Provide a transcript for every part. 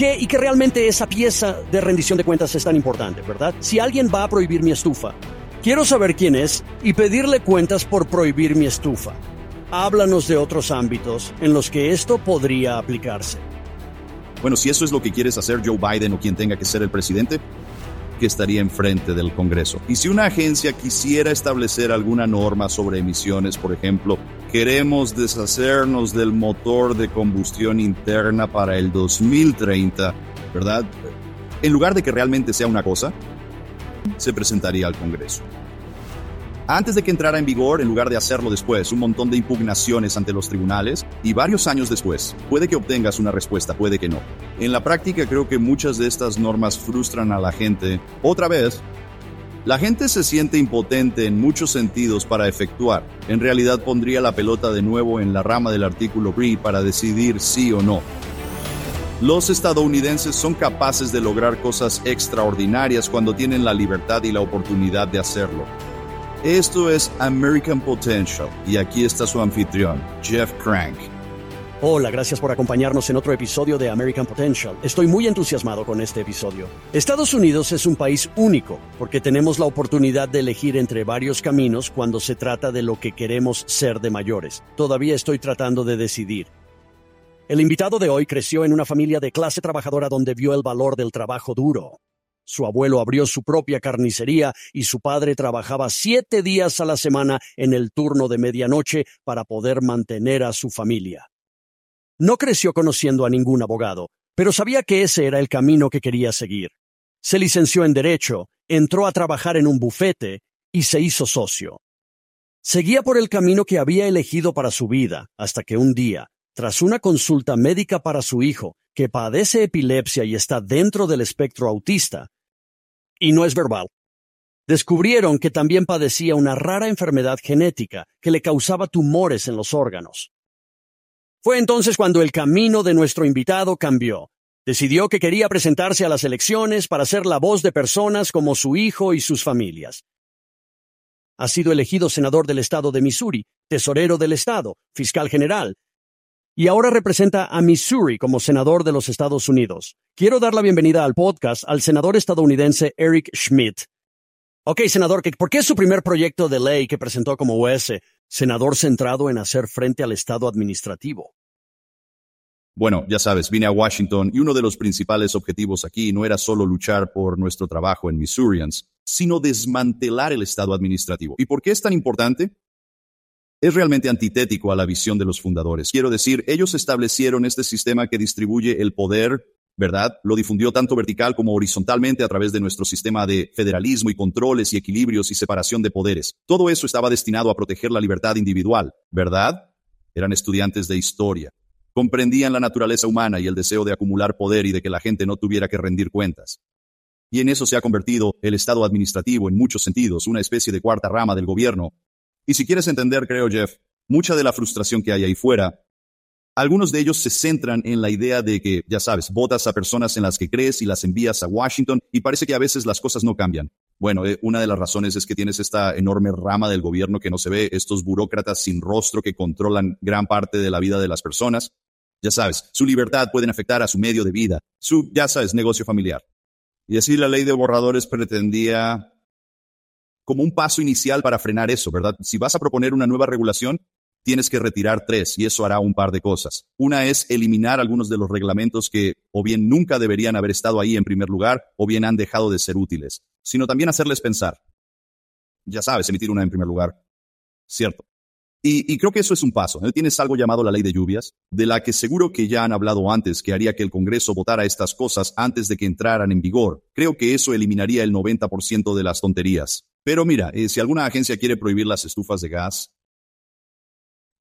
qué y que realmente esa pieza de rendición de cuentas es tan importante, ¿verdad? Si alguien va a prohibir mi estufa, quiero saber quién es y pedirle cuentas por prohibir mi estufa. Háblanos de otros ámbitos en los que esto podría aplicarse. Bueno, si eso es lo que quieres hacer Joe Biden o quien tenga que ser el presidente, que estaría enfrente del Congreso. Y si una agencia quisiera establecer alguna norma sobre emisiones, por ejemplo, queremos deshacernos del motor de combustión interna para el 2030, ¿verdad? En lugar de que realmente sea una cosa, se presentaría al Congreso antes de que entrara en vigor en lugar de hacerlo después, un montón de impugnaciones ante los tribunales y varios años después. Puede que obtengas una respuesta, puede que no. En la práctica creo que muchas de estas normas frustran a la gente. Otra vez, la gente se siente impotente en muchos sentidos para efectuar. En realidad pondría la pelota de nuevo en la rama del artículo BRI para decidir sí o no. Los estadounidenses son capaces de lograr cosas extraordinarias cuando tienen la libertad y la oportunidad de hacerlo. Esto es American Potential y aquí está su anfitrión, Jeff Crank. Hola, gracias por acompañarnos en otro episodio de American Potential. Estoy muy entusiasmado con este episodio. Estados Unidos es un país único porque tenemos la oportunidad de elegir entre varios caminos cuando se trata de lo que queremos ser de mayores. Todavía estoy tratando de decidir. El invitado de hoy creció en una familia de clase trabajadora donde vio el valor del trabajo duro. Su abuelo abrió su propia carnicería y su padre trabajaba siete días a la semana en el turno de medianoche para poder mantener a su familia. No creció conociendo a ningún abogado, pero sabía que ese era el camino que quería seguir. Se licenció en Derecho, entró a trabajar en un bufete y se hizo socio. Seguía por el camino que había elegido para su vida, hasta que un día, tras una consulta médica para su hijo, que padece epilepsia y está dentro del espectro autista, y no es verbal. Descubrieron que también padecía una rara enfermedad genética que le causaba tumores en los órganos. Fue entonces cuando el camino de nuestro invitado cambió. Decidió que quería presentarse a las elecciones para ser la voz de personas como su hijo y sus familias. Ha sido elegido senador del estado de Missouri, tesorero del estado, fiscal general, y ahora representa a Missouri como senador de los Estados Unidos. Quiero dar la bienvenida al podcast al senador estadounidense Eric Schmidt. Ok, senador, ¿por qué es su primer proyecto de ley que presentó como US, senador centrado en hacer frente al Estado administrativo? Bueno, ya sabes, vine a Washington y uno de los principales objetivos aquí no era solo luchar por nuestro trabajo en Missourians, sino desmantelar el Estado administrativo. ¿Y por qué es tan importante? es realmente antitético a la visión de los fundadores. Quiero decir, ellos establecieron este sistema que distribuye el poder, ¿verdad? Lo difundió tanto vertical como horizontalmente a través de nuestro sistema de federalismo y controles y equilibrios y separación de poderes. Todo eso estaba destinado a proteger la libertad individual, ¿verdad? Eran estudiantes de historia. Comprendían la naturaleza humana y el deseo de acumular poder y de que la gente no tuviera que rendir cuentas. Y en eso se ha convertido el Estado administrativo en muchos sentidos, una especie de cuarta rama del gobierno, y si quieres entender, creo, Jeff, mucha de la frustración que hay ahí fuera, algunos de ellos se centran en la idea de que, ya sabes, votas a personas en las que crees y las envías a Washington y parece que a veces las cosas no cambian. Bueno, eh, una de las razones es que tienes esta enorme rama del gobierno que no se ve, estos burócratas sin rostro que controlan gran parte de la vida de las personas. Ya sabes, su libertad pueden afectar a su medio de vida, su, ya sabes, negocio familiar. Y así la ley de borradores pretendía como un paso inicial para frenar eso, ¿verdad? Si vas a proponer una nueva regulación, tienes que retirar tres y eso hará un par de cosas. Una es eliminar algunos de los reglamentos que o bien nunca deberían haber estado ahí en primer lugar o bien han dejado de ser útiles, sino también hacerles pensar. Ya sabes, emitir una en primer lugar. Cierto. Y, creo que eso es un paso. Tienes algo llamado la ley de lluvias, de la que seguro que ya han hablado antes, que haría que el Congreso votara estas cosas antes de que entraran en vigor. Creo que eso eliminaría el 90% de las tonterías. Pero mira, eh, si alguna agencia quiere prohibir las estufas de gas,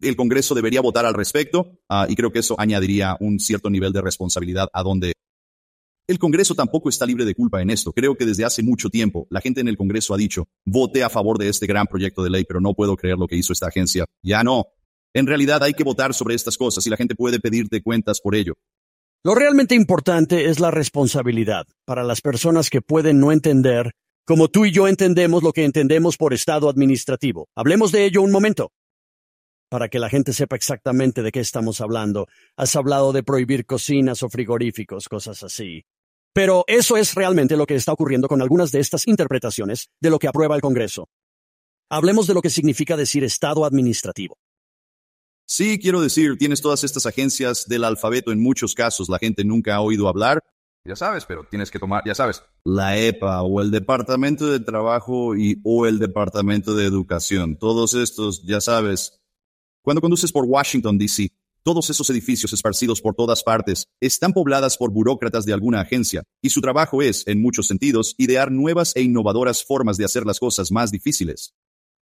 el Congreso debería votar al respecto ah, y creo que eso añadiría un cierto nivel de responsabilidad a donde el Congreso tampoco está libre de culpa en esto. Creo que desde hace mucho tiempo la gente en el Congreso ha dicho, vote a favor de este gran proyecto de ley, pero no puedo creer lo que hizo esta agencia. Ya no. En realidad hay que votar sobre estas cosas y la gente puede pedirte cuentas por ello. Lo realmente importante es la responsabilidad para las personas que pueden no entender como tú y yo entendemos lo que entendemos por Estado administrativo. Hablemos de ello un momento. Para que la gente sepa exactamente de qué estamos hablando. Has hablado de prohibir cocinas o frigoríficos, cosas así. Pero eso es realmente lo que está ocurriendo con algunas de estas interpretaciones de lo que aprueba el Congreso. Hablemos de lo que significa decir Estado administrativo. Sí, quiero decir, tienes todas estas agencias del alfabeto en muchos casos, la gente nunca ha oído hablar. Ya sabes, pero tienes que tomar, ya sabes. La EPA o el Departamento de Trabajo y o el Departamento de Educación, todos estos, ya sabes. Cuando conduces por Washington, D.C., todos esos edificios esparcidos por todas partes están pobladas por burócratas de alguna agencia, y su trabajo es, en muchos sentidos, idear nuevas e innovadoras formas de hacer las cosas más difíciles.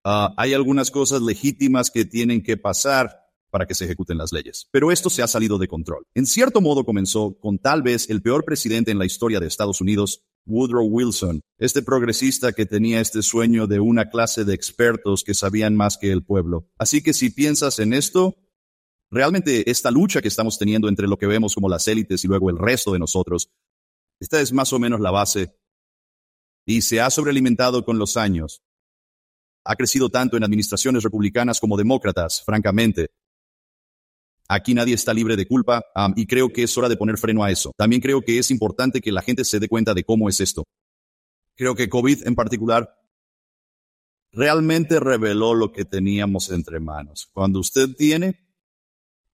Ah, hay algunas cosas legítimas que tienen que pasar, para que se ejecuten las leyes. Pero esto se ha salido de control. En cierto modo comenzó con tal vez el peor presidente en la historia de Estados Unidos, Woodrow Wilson, este progresista que tenía este sueño de una clase de expertos que sabían más que el pueblo. Así que si piensas en esto, realmente esta lucha que estamos teniendo entre lo que vemos como las élites y luego el resto de nosotros, esta es más o menos la base y se ha sobrealimentado con los años. Ha crecido tanto en administraciones republicanas como demócratas, francamente. Aquí nadie está libre de culpa y creo que es hora de poner freno a eso. También creo que es importante que la gente se dé cuenta de cómo es esto. Creo que COVID en particular realmente reveló lo que teníamos entre manos. Cuando usted tiene,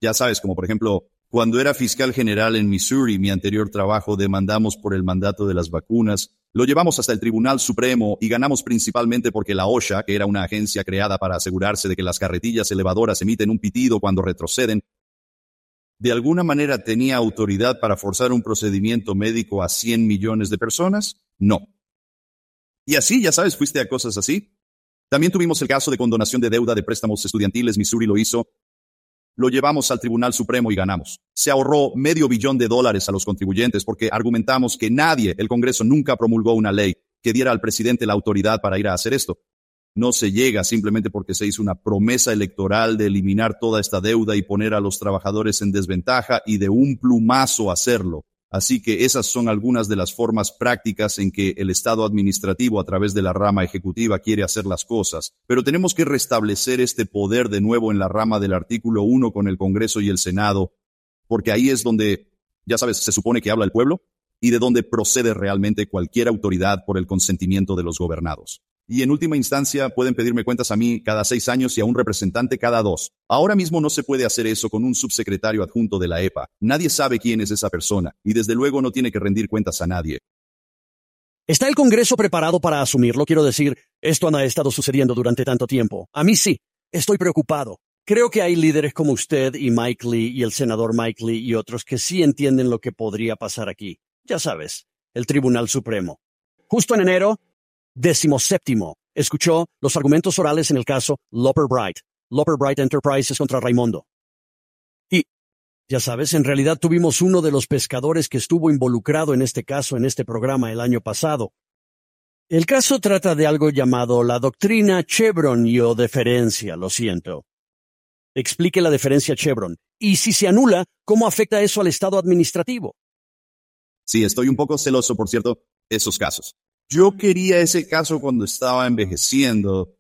ya sabes, como por ejemplo, cuando era fiscal general en Missouri, mi anterior trabajo, demandamos por el mandato de las vacunas, lo llevamos hasta el Tribunal Supremo y ganamos principalmente porque la OSHA, que era una agencia creada para asegurarse de que las carretillas elevadoras emiten un pitido cuando retroceden, de alguna manera tenía autoridad para forzar un procedimiento médico a 100 millones de personas? No. Y así, ya sabes, fuiste a cosas así. También tuvimos el caso de condonación de deuda de préstamos estudiantiles, Missouri lo hizo. Lo llevamos al Tribunal Supremo y ganamos. Se ahorró medio billón de dólares a los contribuyentes porque argumentamos que nadie, el Congreso nunca promulgó una ley que diera al presidente la autoridad para ir a hacer esto no se llega simplemente porque se hizo una promesa electoral de eliminar toda esta deuda y poner a los trabajadores en desventaja y de un plumazo hacerlo. Así que esas son algunas de las formas prácticas en que el Estado administrativo a través de la rama ejecutiva quiere hacer las cosas. Pero tenemos que restablecer este poder de nuevo en la rama del artículo 1 con el Congreso y el Senado, porque ahí es donde, ya sabes, se supone que habla el pueblo y de donde procede realmente cualquier autoridad por el consentimiento de los gobernados y en última instancia pueden pedirme cuentas a mí cada seis años y a un representante cada dos. Ahora mismo no se puede hacer eso con un subsecretario adjunto de la EPA. Nadie sabe quién es esa persona y desde luego no tiene que rendir cuentas a nadie. ¿Está el Congreso preparado para asumirlo? Quiero decir, esto no ha estado sucediendo durante tanto tiempo. A mí sí. Estoy preocupado. Creo que hay líderes como usted y Mike Lee y el senador Mike Lee y otros que sí entienden lo que podría pasar aquí. Ya sabes, el Tribunal Supremo. Justo en enero, Décimo séptimo. Escuchó los argumentos orales en el caso Loper Bright, Loper Bright Enterprises contra Raimondo. Y, ya sabes, en realidad tuvimos uno de los pescadores que estuvo involucrado en este caso en este programa el año pasado. El caso trata de algo llamado la doctrina Chevron y o deferencia, lo siento. Explique la deferencia Chevron. Y si se anula, ¿cómo afecta eso al Estado administrativo? Sí, estoy un poco celoso, por cierto, esos casos. Yo quería ese caso cuando estaba envejeciendo.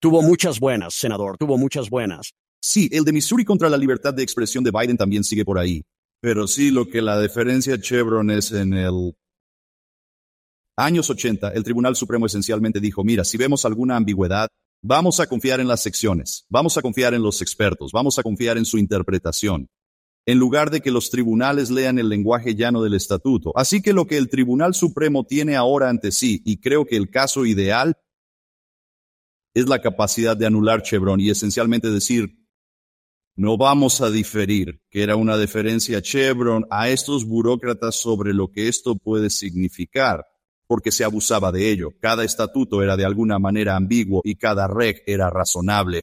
Tuvo muchas buenas, senador, tuvo muchas buenas. Sí, el de Missouri contra la libertad de expresión de Biden también sigue por ahí. Pero sí, lo que la diferencia Chevron es en el... Años 80, el Tribunal Supremo esencialmente dijo, mira, si vemos alguna ambigüedad, vamos a confiar en las secciones, vamos a confiar en los expertos, vamos a confiar en su interpretación en lugar de que los tribunales lean el lenguaje llano del estatuto. Así que lo que el Tribunal Supremo tiene ahora ante sí, y creo que el caso ideal, es la capacidad de anular Chevron y esencialmente decir, no vamos a diferir, que era una deferencia Chevron a estos burócratas sobre lo que esto puede significar, porque se abusaba de ello. Cada estatuto era de alguna manera ambiguo y cada reg era razonable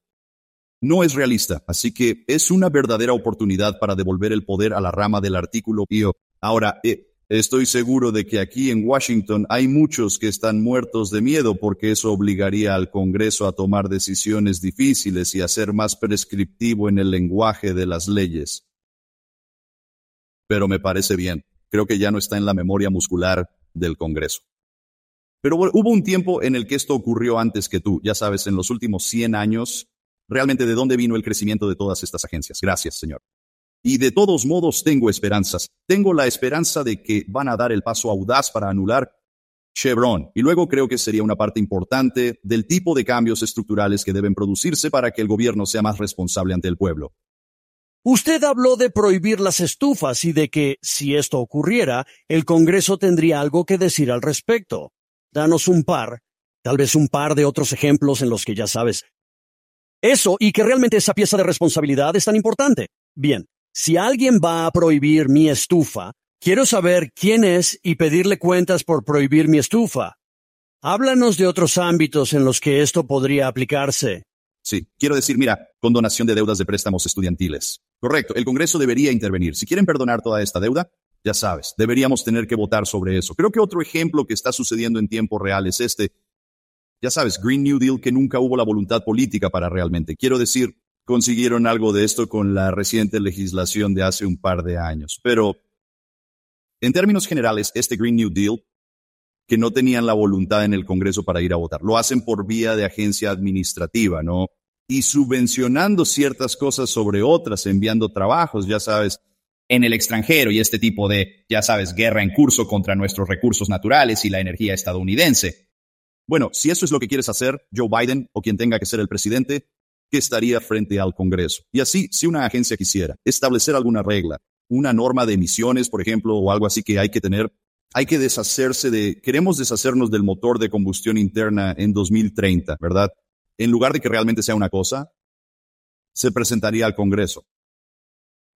no es realista, así que es una verdadera oportunidad para devolver el poder a la rama del artículo PIO. Ahora, eh, estoy seguro de que aquí en Washington hay muchos que están muertos de miedo porque eso obligaría al Congreso a tomar decisiones difíciles y a ser más prescriptivo en el lenguaje de las leyes. Pero me parece bien. Creo que ya no está en la memoria muscular del Congreso. Pero hubo un tiempo en el que esto ocurrió antes que tú. Ya sabes, en los últimos 100 años, realmente de dónde vino el crecimiento de todas estas agencias. Gracias, Señor. Y de todos modos tengo esperanzas. Tengo la esperanza de que van a dar el paso audaz para anular Chevron. Y luego creo que sería una parte importante del tipo de cambios estructurales que deben producirse para que el gobierno sea más responsable ante el pueblo. Usted habló de prohibir las estufas y de que, si esto ocurriera, el Congreso tendría algo que decir al respecto. Danos un par, tal vez un par de otros ejemplos en los que ya sabes. Eso y que realmente esa pieza de responsabilidad es tan importante. Bien, si alguien va a prohibir mi estufa, quiero saber quién es y pedirle cuentas por prohibir mi estufa. Háblanos de otros ámbitos en los que esto podría aplicarse. Sí, quiero decir, mira, condonación de deudas de préstamos estudiantiles. Correcto, el Congreso debería intervenir. Si quieren perdonar toda esta deuda, ya sabes, deberíamos tener que votar sobre eso. Creo que otro ejemplo que está sucediendo en tiempo real es este. Ya sabes, Green New Deal que nunca hubo la voluntad política para realmente. Quiero decir, consiguieron algo de esto con la reciente legislación de hace un par de años. Pero, en términos generales, este Green New Deal, que no tenían la voluntad en el Congreso para ir a votar, lo hacen por vía de agencia administrativa, ¿no? y subvencionando ciertas cosas sobre otras, enviando trabajos, ya sabes, en el extranjero y este tipo de, ya sabes, guerra en curso contra nuestros recursos naturales y la energía estadounidense. Bueno, si eso es lo que quieres hacer, Joe Biden o quien tenga que ser el presidente, que estaría frente al Congreso. Y así, si una agencia quisiera establecer alguna regla, una norma de emisiones, por ejemplo, o algo así que hay que tener, hay que deshacerse de, queremos deshacernos del motor de combustión interna en 2030, ¿verdad? en lugar de que realmente sea una cosa, se presentaría al Congreso.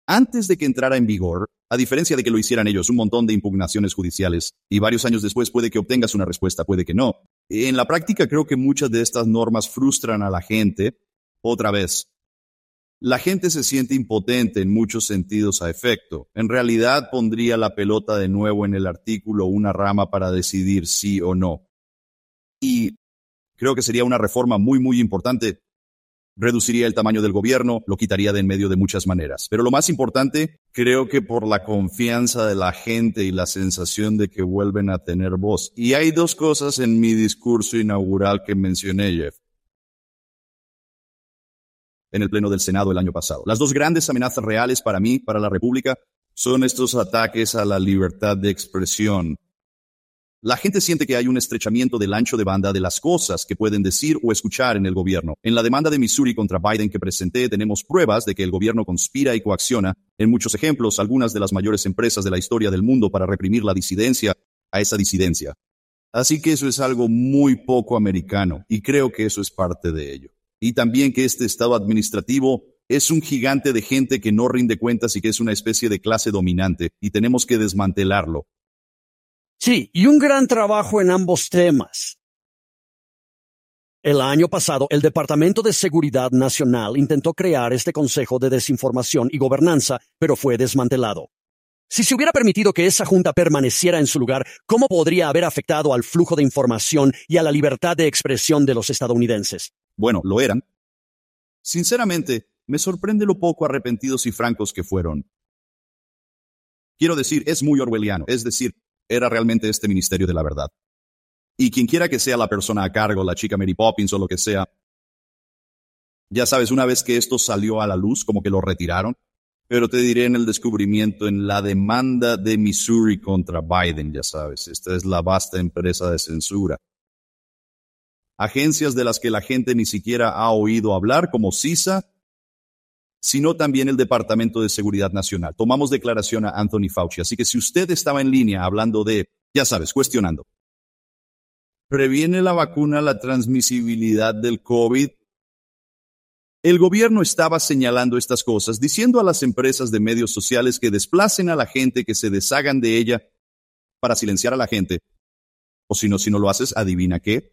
Antes de que entrara en vigor, a diferencia de que lo hicieran ellos, un montón de impugnaciones judiciales, y varios años después puede que obtengas una respuesta, puede que no. En la práctica creo que muchas de estas normas frustran a la gente. Otra vez, la gente se siente impotente en muchos sentidos a efecto. En realidad pondría la pelota de nuevo en el artículo una rama para decidir sí o no. Y Creo que sería una reforma muy, muy importante. Reduciría el tamaño del gobierno, lo quitaría de en medio de muchas maneras. Pero lo más importante, creo que por la confianza de la gente y la sensación de que vuelven a tener voz. Y hay dos cosas en mi discurso inaugural que mencioné, Jeff en el Pleno del Senado el año pasado. Las dos grandes amenazas reales para mí, para la República, son estos ataques a la libertad de expresión la gente siente que hay un estrechamiento del ancho de banda de las cosas que pueden decir o escuchar en el gobierno. En la demanda de Missouri contra Biden que presenté tenemos pruebas de que el gobierno conspira y coacciona, en muchos ejemplos, algunas de las mayores empresas de la historia del mundo para reprimir la disidencia a esa disidencia. Así que eso es algo muy poco americano y creo que eso es parte de ello. Y también que este Estado administrativo es un gigante de gente que no rinde cuentas y que es una especie de clase dominante y tenemos que desmantelarlo. Sí, y un gran trabajo en ambos temas. El año pasado, el Departamento de Seguridad Nacional intentó crear este Consejo de Desinformación y Gobernanza, pero fue desmantelado. Si se hubiera permitido que esa junta permaneciera en su lugar, ¿cómo podría haber afectado al flujo de información y a la libertad de expresión de los estadounidenses? Bueno, lo eran. Sinceramente, me sorprende lo poco arrepentidos y francos que fueron. Quiero decir, es muy orwelliano, es decir, era realmente este Ministerio de la Verdad. Y quien quiera que sea la persona a cargo, la chica Mary Poppins o lo que sea, ya sabes, una vez que esto salió a la luz, como que lo retiraron, pero te diré en el descubrimiento, en la demanda de Missouri contra Biden, ya sabes, esta es la vasta empresa de censura. Agencias de las que la gente ni siquiera ha oído hablar, como CISA, sino también el Departamento de Seguridad Nacional. Tomamos declaración a Anthony Fauci, así que si usted estaba en línea hablando de, ya sabes, cuestionando, ¿previene la vacuna la transmisibilidad del COVID? El gobierno estaba señalando estas cosas, diciendo a las empresas de medios sociales que desplacen a la gente, que se deshagan de ella para silenciar a la gente. O si no, si no lo haces, adivina qué.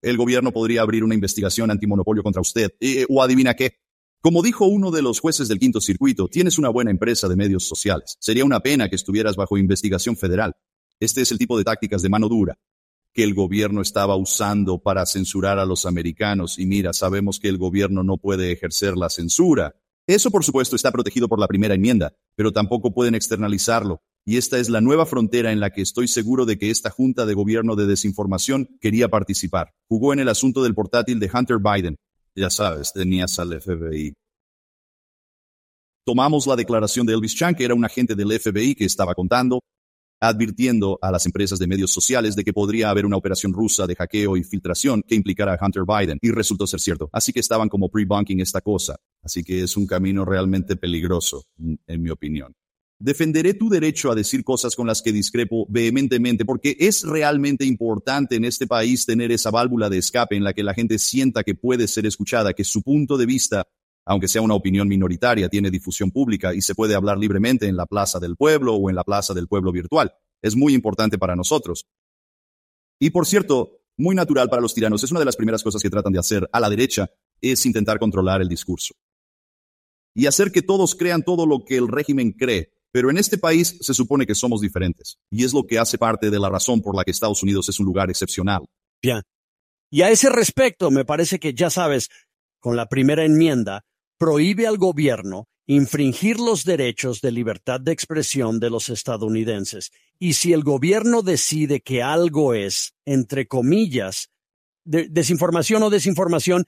El gobierno podría abrir una investigación antimonopolio contra usted. Eh, o adivina qué. Como dijo uno de los jueces del quinto circuito, tienes una buena empresa de medios sociales. Sería una pena que estuvieras bajo investigación federal. Este es el tipo de tácticas de mano dura que el gobierno estaba usando para censurar a los americanos. Y mira, sabemos que el gobierno no puede ejercer la censura. Eso, por supuesto, está protegido por la primera enmienda, pero tampoco pueden externalizarlo. Y esta es la nueva frontera en la que estoy seguro de que esta Junta de Gobierno de Desinformación quería participar. Jugó en el asunto del portátil de Hunter Biden, ya sabes, tenías al FBI. Tomamos la declaración de Elvis Chan, que era un agente del FBI que estaba contando, advirtiendo a las empresas de medios sociales de que podría haber una operación rusa de hackeo y filtración que implicara a Hunter Biden, y resultó ser cierto. Así que estaban como pre-bunking esta cosa. Así que es un camino realmente peligroso, en mi opinión. Defenderé tu derecho a decir cosas con las que discrepo vehementemente, porque es realmente importante en este país tener esa válvula de escape en la que la gente sienta que puede ser escuchada, que su punto de vista, aunque sea una opinión minoritaria, tiene difusión pública y se puede hablar libremente en la Plaza del Pueblo o en la Plaza del Pueblo virtual. Es muy importante para nosotros. Y por cierto, muy natural para los tiranos, es una de las primeras cosas que tratan de hacer a la derecha, es intentar controlar el discurso. Y hacer que todos crean todo lo que el régimen cree, pero en este país se supone que somos diferentes, y es lo que hace parte de la razón por la que Estados Unidos es un lugar excepcional. Bien. Y a ese respecto, me parece que ya sabes, con la primera enmienda, prohíbe al gobierno infringir los derechos de libertad de expresión de los estadounidenses. Y si el gobierno decide que algo es, entre comillas, desinformación o desinformación,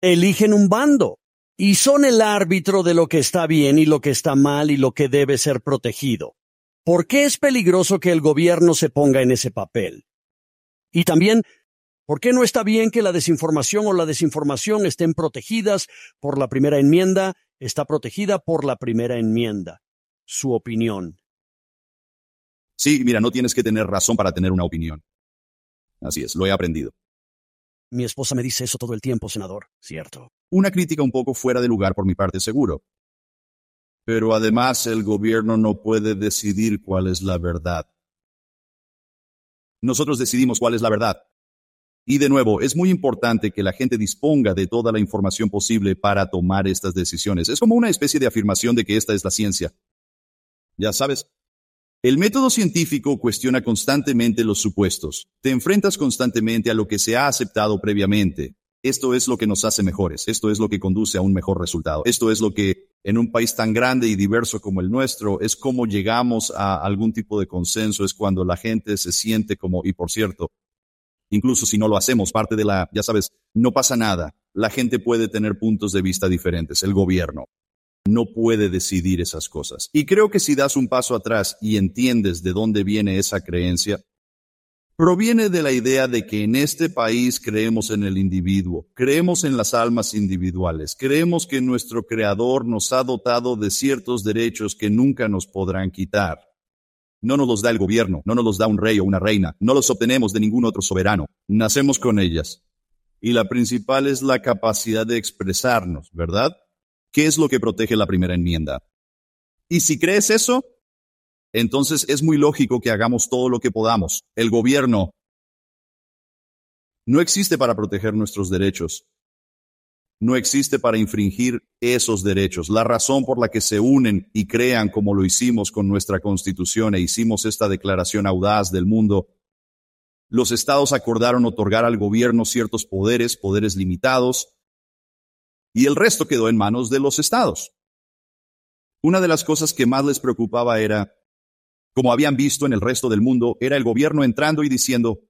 eligen un bando y son el árbitro de lo que está bien y lo que está mal y lo que debe ser protegido. ¿Por qué es peligroso que el gobierno se ponga en ese papel? Y también, ¿por qué no está bien que la desinformación o la desinformación estén protegidas por la primera enmienda? Está protegida por la primera enmienda. Su opinión. Sí, mira, no tienes que tener razón para tener una opinión. Así es, lo he aprendido. Mi esposa me dice eso todo el tiempo, senador, ¿cierto? Una crítica un poco fuera de lugar por mi parte, seguro. Pero además el gobierno no puede decidir cuál es la verdad. Nosotros decidimos cuál es la verdad. Y de nuevo, es muy importante que la gente disponga de toda la información posible para tomar estas decisiones. Es como una especie de afirmación de que esta es la ciencia. Ya sabes, el método científico cuestiona constantemente los supuestos. Te enfrentas constantemente a lo que se ha aceptado previamente. Esto es lo que nos hace mejores, esto es lo que conduce a un mejor resultado, esto es lo que en un país tan grande y diverso como el nuestro es como llegamos a algún tipo de consenso, es cuando la gente se siente como, y por cierto, incluso si no lo hacemos, parte de la, ya sabes, no pasa nada, la gente puede tener puntos de vista diferentes, el gobierno no puede decidir esas cosas. Y creo que si das un paso atrás y entiendes de dónde viene esa creencia, proviene de la idea de que en este país creemos en el individuo, creemos en las almas individuales, creemos que nuestro Creador nos ha dotado de ciertos derechos que nunca nos podrán quitar. No nos los da el gobierno, no nos los da un rey o una reina, no los obtenemos de ningún otro soberano, nacemos con ellas. Y la principal es la capacidad de expresarnos, ¿verdad? ¿Qué es lo que protege la primera enmienda? Y si crees eso, entonces es muy lógico que hagamos todo lo que podamos. El gobierno no existe para proteger nuestros derechos. No existe para infringir esos derechos. La razón por la que se unen y crean como lo hicimos con nuestra constitución e hicimos esta declaración audaz del mundo, los estados acordaron otorgar al gobierno ciertos poderes, poderes limitados, y el resto quedó en manos de los estados. Una de las cosas que más les preocupaba era como habían visto en el resto del mundo, era el gobierno entrando y diciendo,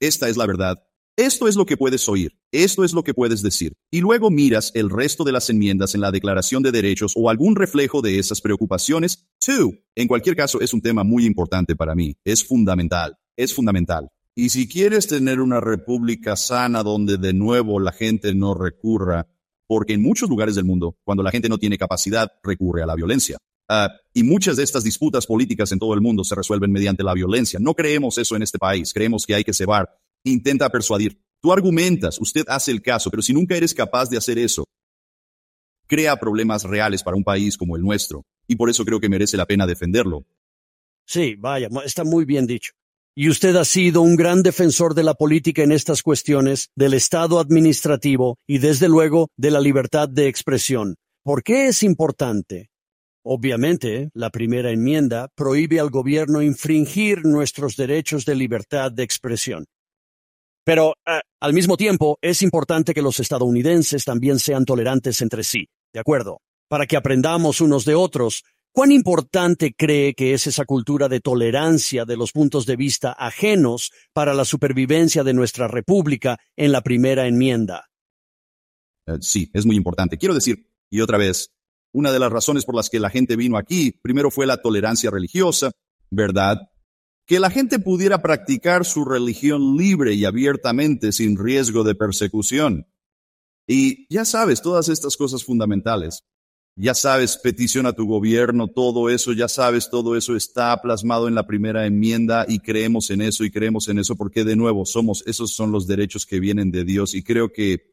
esta es la verdad, esto es lo que puedes oír, esto es lo que puedes decir. Y luego miras el resto de las enmiendas en la Declaración de Derechos o algún reflejo de esas preocupaciones. Two, en cualquier caso, es un tema muy importante para mí, es fundamental, es fundamental. Y si quieres tener una república sana donde de nuevo la gente no recurra, porque en muchos lugares del mundo, cuando la gente no tiene capacidad, recurre a la violencia. Ah, y muchas de estas disputas políticas en todo el mundo se resuelven mediante la violencia. No creemos eso en este país. Creemos que hay que cebar. Intenta persuadir. Tú argumentas, usted hace el caso, pero si nunca eres capaz de hacer eso, crea problemas reales para un país como el nuestro. Y por eso creo que merece la pena defenderlo. Sí, vaya, está muy bien dicho. Y usted ha sido un gran defensor de la política en estas cuestiones, del Estado administrativo y desde luego de la libertad de expresión. ¿Por qué es importante? Obviamente, la primera enmienda prohíbe al gobierno infringir nuestros derechos de libertad de expresión. Pero, eh, al mismo tiempo, es importante que los estadounidenses también sean tolerantes entre sí, ¿de acuerdo? Para que aprendamos unos de otros, ¿cuán importante cree que es esa cultura de tolerancia de los puntos de vista ajenos para la supervivencia de nuestra república en la primera enmienda? Eh, sí, es muy importante. Quiero decir, y otra vez, una de las razones por las que la gente vino aquí, primero fue la tolerancia religiosa, ¿verdad? Que la gente pudiera practicar su religión libre y abiertamente sin riesgo de persecución. Y ya sabes, todas estas cosas fundamentales. Ya sabes, petición a tu gobierno, todo eso, ya sabes, todo eso está plasmado en la primera enmienda y creemos en eso y creemos en eso porque de nuevo somos, esos son los derechos que vienen de Dios y creo que,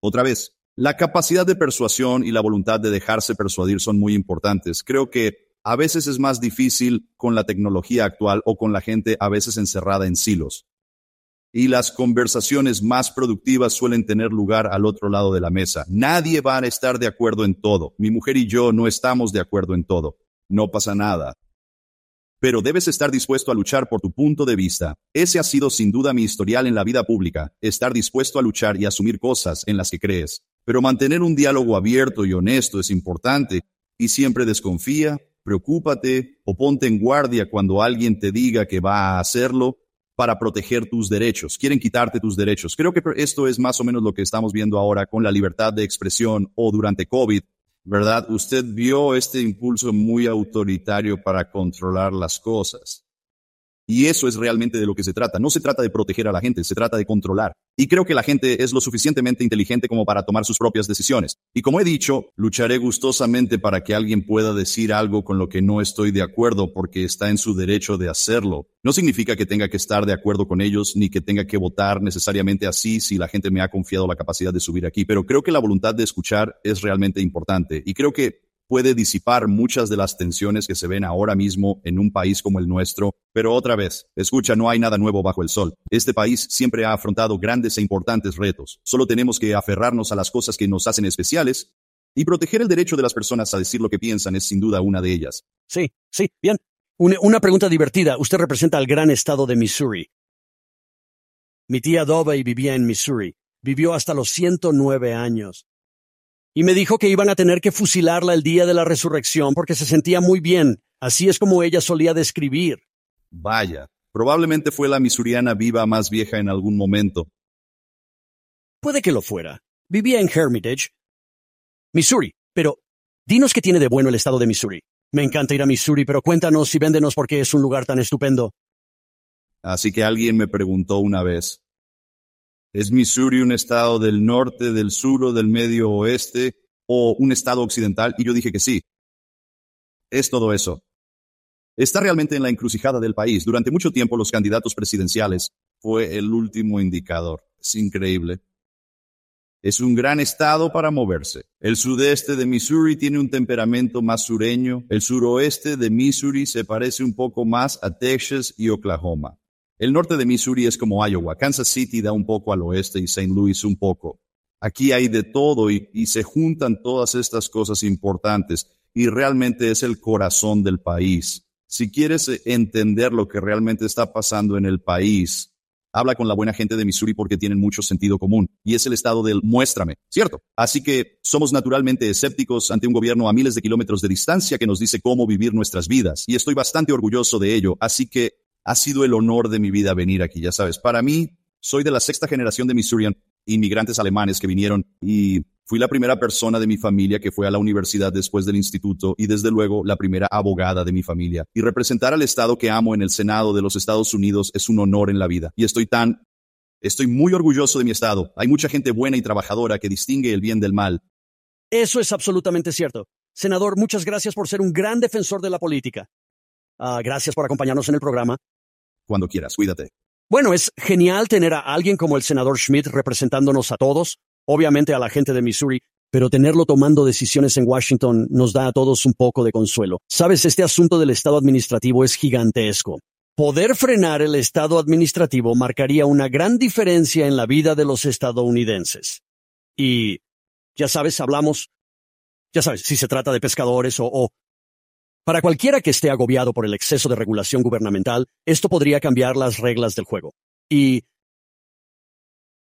otra vez, la capacidad de persuasión y la voluntad de dejarse persuadir son muy importantes. Creo que a veces es más difícil con la tecnología actual o con la gente a veces encerrada en silos y las conversaciones más productivas suelen tener lugar al otro lado de la mesa. Nadie va a estar de acuerdo en todo. Mi mujer y yo no estamos de acuerdo en todo. No pasa nada. Pero debes estar dispuesto a luchar por tu punto de vista. Ese ha sido sin duda mi historial en la vida pública, estar dispuesto a luchar y asumir cosas en las que crees. Pero mantener un diálogo abierto y honesto es importante. Y siempre desconfía, preocúpate o ponte en guardia cuando alguien te diga que va a hacerlo para proteger tus derechos, quieren quitarte tus derechos. Creo que esto es más o menos lo que estamos viendo ahora con la libertad de expresión o durante COVID, ¿verdad? Usted vio este impulso muy autoritario para controlar las cosas. Y eso es realmente de lo que se trata. No se trata de proteger a la gente, se trata de controlar. Y creo que la gente es lo suficientemente inteligente como para tomar sus propias decisiones. Y como he dicho, lucharé gustosamente para que alguien pueda decir algo con lo que no estoy de acuerdo porque está en su derecho de hacerlo. No significa que tenga que estar de acuerdo con ellos ni que tenga que votar necesariamente así si la gente me ha confiado la capacidad de subir aquí, pero creo que la voluntad de escuchar es realmente importante. Y creo que puede disipar muchas de las tensiones que se ven ahora mismo en un país como el nuestro. Pero otra vez, escucha, no hay nada nuevo bajo el sol. Este país siempre ha afrontado grandes e importantes retos. Solo tenemos que aferrarnos a las cosas que nos hacen especiales y proteger el derecho de las personas a decir lo que piensan es sin duda una de ellas. Sí, sí, bien. Una, pregunta divertida. Usted representa al gran estado de Missouri. Mi tía Dovey vivía en Missouri. Vivió hasta los 109 años y me dijo que iban a tener que fusilarla el día de la resurrección porque se sentía muy bien. Así es como ella solía describir. Vaya, probablemente fue la misuriana viva más vieja en algún momento. Puede que lo fuera. Vivía en Hermitage, Missouri, pero dinos qué tiene de bueno el estado de Missouri. Me encanta ir a Missouri, pero cuéntanos y véndenos por qué es un lugar tan estupendo. Así que alguien me preguntó una vez, ¿Es Missouri un estado del norte, del sur o del medio oeste o un estado occidental? Y yo dije que sí. Es todo eso. Está realmente en la encrucijada del país. Durante mucho tiempo los candidatos presidenciales fue el último indicador. Es increíble. Es un gran estado para moverse. El sudeste de Missouri tiene un temperamento más sureño. El suroeste de Missouri se parece un poco más a Texas y Oklahoma. El norte de Missouri es como Iowa, Kansas City da un poco al oeste y St. Louis un poco. Aquí hay de todo y, se juntan todas estas cosas importantes y realmente es el corazón del país. Si quieres entender lo que realmente está pasando en el país, habla con la buena gente de Missouri porque tienen mucho sentido común y es el estado del muéstrame, ¿cierto? Así que somos naturalmente escépticos ante un gobierno a miles de kilómetros de distancia que nos dice cómo vivir nuestras vidas y estoy bastante orgulloso de ello, así que ha sido el honor de mi vida venir aquí, ya sabes. Para mí, soy de la sexta generación de Missourian, inmigrantes alemanes que vinieron y fui la primera persona de mi familia que fue a la universidad después del instituto y desde luego la primera abogada de mi familia. Y representar al Estado que amo en el Senado de los Estados Unidos es un honor en la vida. Y estoy tan... Estoy muy orgulloso de mi Estado. Hay mucha gente buena y trabajadora que distingue el bien del mal. Eso es absolutamente cierto. Senador, muchas gracias por ser un gran defensor de la política. Ah, gracias por acompañarnos en el programa cuando quieras, cuídate. Bueno, es genial tener a alguien como el senador Schmidt representándonos a todos, obviamente a la gente de Missouri, pero tenerlo tomando decisiones en Washington nos da a todos un poco de consuelo. Sabes, este asunto del Estado administrativo es gigantesco. Poder frenar el Estado administrativo marcaría una gran diferencia en la vida de los estadounidenses. Y, ya sabes, hablamos, ya sabes, si se trata de pescadores o, o para cualquiera que esté agobiado por el exceso de regulación gubernamental, esto podría cambiar las reglas del juego. Y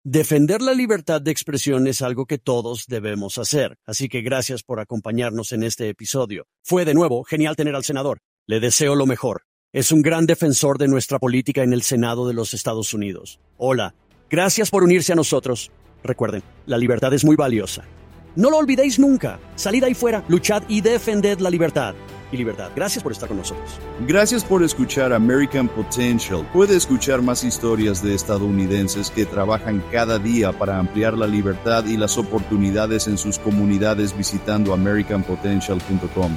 defender la libertad de expresión es algo que todos debemos hacer. Así que gracias por acompañarnos en este episodio. Fue de nuevo genial tener al senador. Le deseo lo mejor. Es un gran defensor de nuestra política en el Senado de los Estados Unidos. Hola. Gracias por unirse a nosotros. Recuerden, la libertad es muy valiosa. No lo olvidéis nunca. Salid ahí fuera, luchad y defended la libertad. Y libertad. Gracias por estar con nosotros. Gracias por escuchar American Potential. Puede escuchar más historias de estadounidenses que trabajan cada día para ampliar la libertad y las oportunidades en sus comunidades visitando americanpotential.com.